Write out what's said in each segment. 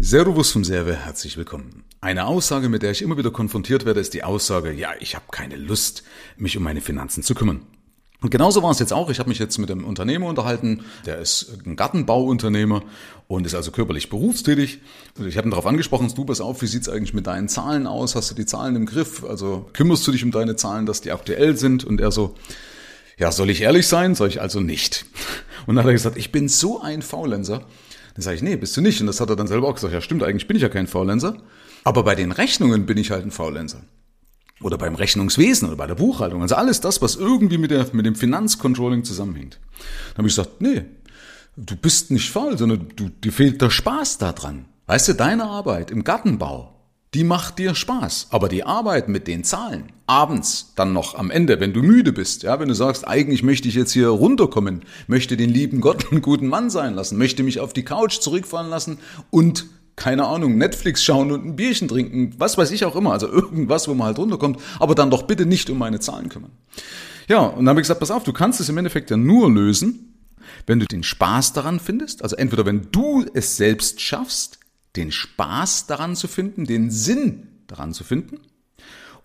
Servus vom Serve, herzlich willkommen. Eine Aussage, mit der ich immer wieder konfrontiert werde, ist die Aussage, ja, ich habe keine Lust, mich um meine Finanzen zu kümmern. Und genauso war es jetzt auch. Ich habe mich jetzt mit einem Unternehmer unterhalten, der ist ein Gartenbauunternehmer und ist also körperlich berufstätig. Ich habe ihn darauf angesprochen, du pass auf, wie sieht's eigentlich mit deinen Zahlen aus? Hast du die Zahlen im Griff? Also kümmerst du dich um deine Zahlen, dass die aktuell sind? Und er so, ja, soll ich ehrlich sein? Soll ich also nicht. Und dann hat er gesagt, ich bin so ein Faulenzer. Dann sage ich, nee, bist du nicht. Und das hat er dann selber auch gesagt, ja stimmt, eigentlich bin ich ja kein Faulenzer. Aber bei den Rechnungen bin ich halt ein Faulenzer oder beim Rechnungswesen oder bei der Buchhaltung. Also alles das, was irgendwie mit, der, mit dem Finanzcontrolling zusammenhängt. Dann habe ich gesagt, nee, du bist nicht faul, sondern du, dir fehlt der Spaß daran. Weißt du, deine Arbeit im Gartenbau, die macht dir Spaß. Aber die Arbeit mit den Zahlen, abends, dann noch am Ende, wenn du müde bist, ja, wenn du sagst, eigentlich möchte ich jetzt hier runterkommen, möchte den lieben Gott einen guten Mann sein lassen, möchte mich auf die Couch zurückfallen lassen und keine Ahnung, Netflix schauen und ein Bierchen trinken, was weiß ich auch immer, also irgendwas, wo man halt runterkommt, aber dann doch bitte nicht um meine Zahlen kümmern. Ja, und dann habe ich gesagt, pass auf, du kannst es im Endeffekt ja nur lösen, wenn du den Spaß daran findest, also entweder wenn du es selbst schaffst, den Spaß daran zu finden, den Sinn daran zu finden,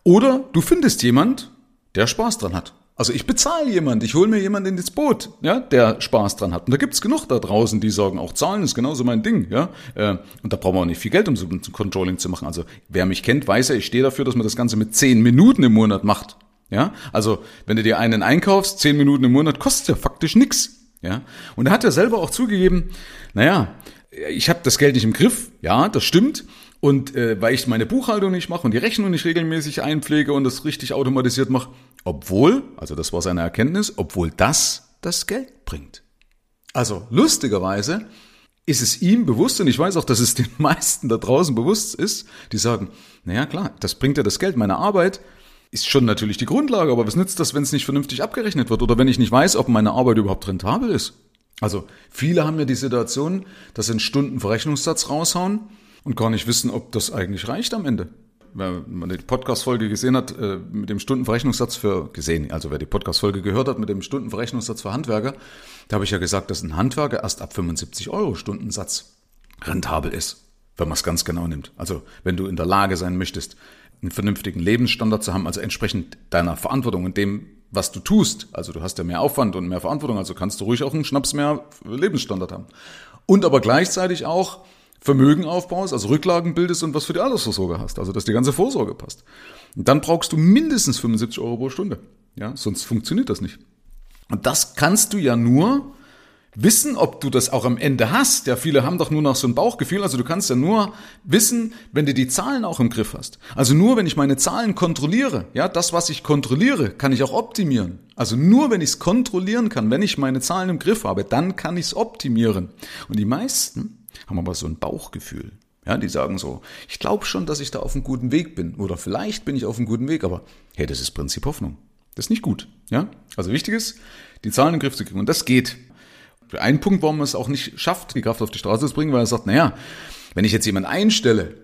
oder du findest jemand, der Spaß dran hat. Also ich bezahle jemand, ich hole mir jemanden ins Boot, ja, der Spaß dran hat. Und da gibt's genug da draußen, die sagen, auch Zahlen ist genauso mein Ding, ja. Äh, und da brauchen wir auch nicht viel Geld, um so ein Controlling zu machen. Also wer mich kennt, weiß ja, ich stehe dafür, dass man das Ganze mit zehn Minuten im Monat macht. Ja, also wenn du dir einen einkaufst, zehn Minuten im Monat kostet ja faktisch nix. Ja, und er hat ja selber auch zugegeben, naja, ich habe das Geld nicht im Griff, ja, das stimmt. Und äh, weil ich meine Buchhaltung nicht mache und die Rechnung nicht regelmäßig einpflege und das richtig automatisiert mache, obwohl, also das war seine Erkenntnis, obwohl das das Geld bringt. Also lustigerweise ist es ihm bewusst und ich weiß auch, dass es den meisten da draußen bewusst ist, die sagen, naja klar, das bringt ja das Geld, meine Arbeit ist schon natürlich die Grundlage, aber was nützt das, wenn es nicht vernünftig abgerechnet wird oder wenn ich nicht weiß, ob meine Arbeit überhaupt rentabel ist? Also viele haben ja die Situation, dass sie einen Stundenverrechnungssatz raushauen und gar nicht wissen, ob das eigentlich reicht am Ende wer die Podcast-Folge gesehen hat, äh, mit dem Stundenverrechnungssatz für, gesehen, also wer die Podcast-Folge gehört hat, mit dem Stundenverrechnungssatz für Handwerker, da habe ich ja gesagt, dass ein Handwerker erst ab 75 Euro Stundensatz rentabel ist, wenn man es ganz genau nimmt. Also wenn du in der Lage sein möchtest, einen vernünftigen Lebensstandard zu haben, also entsprechend deiner Verantwortung und dem, was du tust. Also du hast ja mehr Aufwand und mehr Verantwortung, also kannst du ruhig auch einen Schnaps mehr Lebensstandard haben. Und aber gleichzeitig auch Vermögen aufbaust, also Rücklagen bildest und was für die Altersvorsorge hast, also dass die ganze Vorsorge passt. Und dann brauchst du mindestens 75 Euro pro Stunde. Ja, sonst funktioniert das nicht. Und das kannst du ja nur wissen, ob du das auch am Ende hast. Ja, viele haben doch nur noch so ein Bauchgefühl. Also du kannst ja nur wissen, wenn du die Zahlen auch im Griff hast. Also nur, wenn ich meine Zahlen kontrolliere. Ja, das, was ich kontrolliere, kann ich auch optimieren. Also nur, wenn ich es kontrollieren kann, wenn ich meine Zahlen im Griff habe, dann kann ich es optimieren. Und die meisten haben aber so ein Bauchgefühl. Ja, die sagen so, ich glaube schon, dass ich da auf einem guten Weg bin. Oder vielleicht bin ich auf einem guten Weg, aber hey, das ist Prinzip Hoffnung. Das ist nicht gut. Ja? Also wichtig ist, die Zahlen den Griff zu kriegen. Und das geht. Ein Punkt, warum man es auch nicht schafft, die Kraft auf die Straße zu bringen, weil er sagt, naja, wenn ich jetzt jemanden einstelle,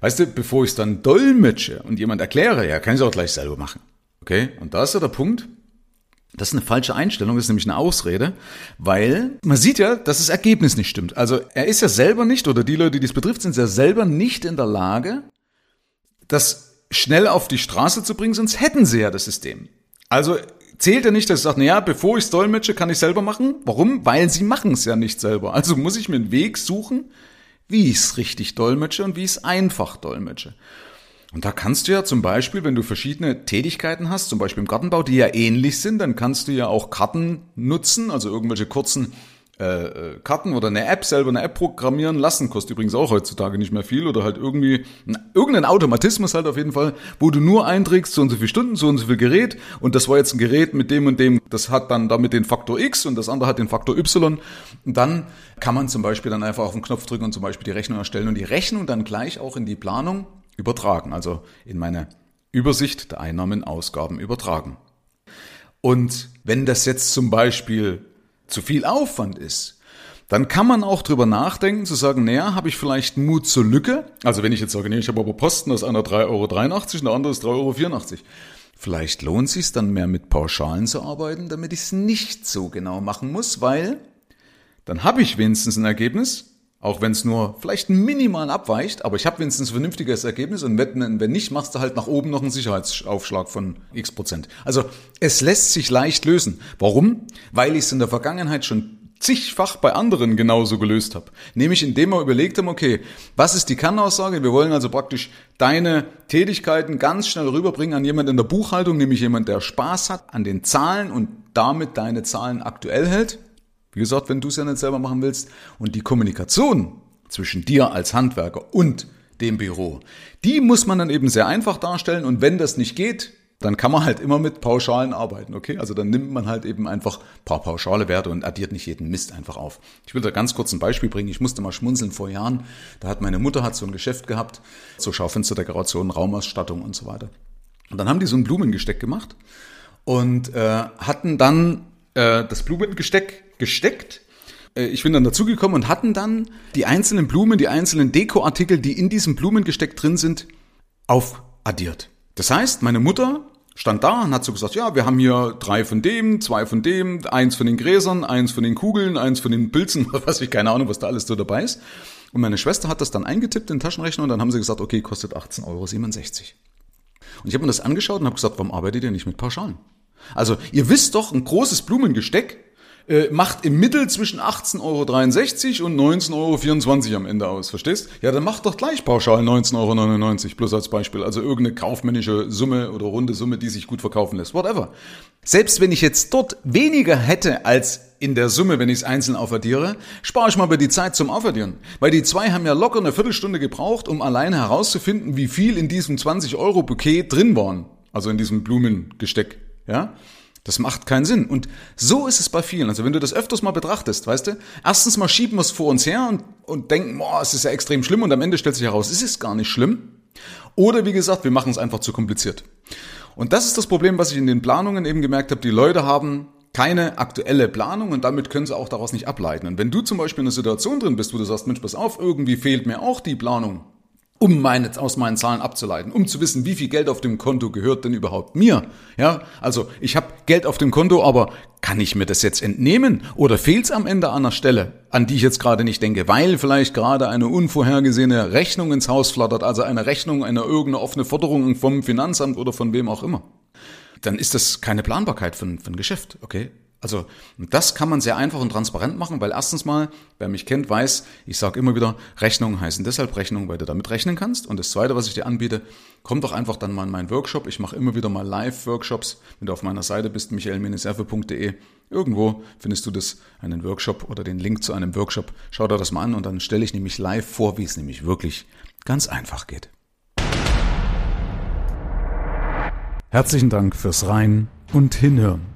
weißt du, bevor ich es dann dolmetsche und jemand erkläre, ja, kann ich es auch gleich selber machen. Okay? Und da ist ja der Punkt, das ist eine falsche Einstellung, das ist nämlich eine Ausrede, weil man sieht ja, dass das Ergebnis nicht stimmt. Also er ist ja selber nicht, oder die Leute, die das betrifft, sind ja selber nicht in der Lage, das schnell auf die Straße zu bringen, sonst hätten sie ja das System. Also zählt er nicht, dass er sagt, naja, bevor ich es dolmetsche, kann ich selber machen. Warum? Weil sie machen es ja nicht selber. Also muss ich mir einen Weg suchen, wie ich es richtig dolmetsche und wie ich es einfach dolmetsche. Und da kannst du ja zum Beispiel, wenn du verschiedene Tätigkeiten hast, zum Beispiel im Gartenbau, die ja ähnlich sind, dann kannst du ja auch Karten nutzen, also irgendwelche kurzen äh, Karten oder eine App selber eine App programmieren lassen, kostet übrigens auch heutzutage nicht mehr viel oder halt irgendwie irgendein Automatismus halt auf jeden Fall, wo du nur einträgst so und so viele Stunden, so und so viel Gerät und das war jetzt ein Gerät mit dem und dem, das hat dann damit den Faktor X und das andere hat den Faktor Y und dann kann man zum Beispiel dann einfach auf den Knopf drücken und zum Beispiel die Rechnung erstellen und die Rechnung dann gleich auch in die Planung übertragen, also in meine Übersicht der Einnahmen, Ausgaben übertragen. Und wenn das jetzt zum Beispiel zu viel Aufwand ist, dann kann man auch drüber nachdenken, zu sagen, naja, habe ich vielleicht Mut zur Lücke? Also wenn ich jetzt sage, nee, ich habe aber Posten, das einer 3,83 Euro und der andere ist 3,84 Euro. Vielleicht lohnt es sich dann mehr mit Pauschalen zu arbeiten, damit ich es nicht so genau machen muss, weil dann habe ich wenigstens ein Ergebnis, Auch wenn es nur vielleicht minimal abweicht, aber ich habe wenigstens ein vernünftiges Ergebnis und wenn, wenn nicht, machst du halt nach oben noch einen Sicherheitsaufschlag von x Prozent. Also es lässt sich leicht lösen. Warum? Weil ich es in der Vergangenheit schon zigfach bei anderen genauso gelöst habe. Nämlich indem wir überlegt haben, okay, was ist die Kernaussage? Wir wollen also praktisch deine Tätigkeiten ganz schnell rüberbringen an jemand in der Buchhaltung, nämlich jemand, der Spaß hat an den Zahlen und damit deine Zahlen aktuell hält. Wie gesagt, wenn du es ja nicht selber machen willst. Und die Kommunikation zwischen dir als Handwerker und dem Büro, die muss man dann eben sehr einfach darstellen. Und wenn das nicht geht, dann kann man halt immer mit Pauschalen arbeiten, okay? Also dann nimmt man halt eben einfach ein paar pauschale Werte und addiert nicht jeden Mist einfach auf. Ich will da ganz kurz ein Beispiel bringen. Ich musste mal schmunzeln vor Jahren. Da hat meine Mutter hat so ein Geschäft gehabt, so Schaufensterdekoration, Raumausstattung und so weiter. Und dann haben die so ein Blumengesteck gemacht und äh, hatten dann äh, das Blumengesteck gesteckt äh, ich bin dann dazugekommen und hatten dann die einzelnen Blumen, die einzelnen Dekoartikel, die in diesem Blumengesteck drin sind, aufaddiert. Das heißt, meine Mutter stand da und hat so gesagt, ja, wir haben hier drei von dem, zwei von dem, eins von den Gräsern, eins von den Kugeln, eins von den Pilzen, was ich keine Ahnung, was da alles so dabei ist. Und meine Schwester hat das dann eingetippt in den Taschenrechner und dann haben sie gesagt, okay, kostet 18,67 Euro. Und ich habe mir das angeschaut und habe gesagt, warum arbeitet ihr nicht mit Pauschalen? Also ihr wisst doch, ein großes Blumengesteck äh, macht im Mittel zwischen 18,63 Euro und 19,24 Euro am Ende aus, verstehst? Ja, dann macht doch gleich pauschal 19,99 Euro, bloß als Beispiel. Also irgendeine kaufmännische Summe oder runde Summe, die sich gut verkaufen lässt, whatever. Selbst wenn ich jetzt dort weniger hätte als in der Summe, wenn ich es einzeln aufaddiere, spare ich mal bei die Zeit zum Aufaddieren. Weil die zwei haben ja locker eine Viertelstunde gebraucht, um alleine herauszufinden, wie viel in diesem 20 Euro Bouquet drin waren. Also in diesem Blumengesteck. Ja? Das macht keinen Sinn. Und so ist es bei vielen. Also wenn du das öfters mal betrachtest, weißt du, erstens mal schieben wir es vor uns her und, und denken, boah, es ist ja extrem schlimm und am Ende stellt sich heraus, es ist gar nicht schlimm. Oder wie gesagt, wir machen es einfach zu kompliziert. Und das ist das Problem, was ich in den Planungen eben gemerkt habe. Die Leute haben keine aktuelle Planung und damit können sie auch daraus nicht ableiten. Und wenn du zum Beispiel in einer Situation drin bist, wo du sagst, Mensch, pass auf, irgendwie fehlt mir auch die Planung, um meine, aus meinen Zahlen abzuleiten, um zu wissen, wie viel Geld auf dem Konto gehört denn überhaupt mir. Ja, also ich habe Geld auf dem Konto, aber kann ich mir das jetzt entnehmen oder fehlt es am Ende an einer Stelle, an die ich jetzt gerade nicht denke, weil vielleicht gerade eine unvorhergesehene Rechnung ins Haus flattert, also eine Rechnung, eine irgendeine offene Forderung vom Finanzamt oder von wem auch immer. Dann ist das keine Planbarkeit für ein Geschäft, okay? Also das kann man sehr einfach und transparent machen, weil erstens mal, wer mich kennt, weiß, ich sage immer wieder, Rechnungen heißen deshalb Rechnungen, weil du damit rechnen kannst. Und das Zweite, was ich dir anbiete, komm doch einfach dann mal in meinen Workshop. Ich mache immer wieder mal Live-Workshops. Wenn du auf meiner Seite bist, michael-erfe.de, irgendwo findest du das, einen Workshop oder den Link zu einem Workshop. Schau dir das mal an und dann stelle ich nämlich live vor, wie es nämlich wirklich ganz einfach geht. Herzlichen Dank fürs Rein und Hinhören.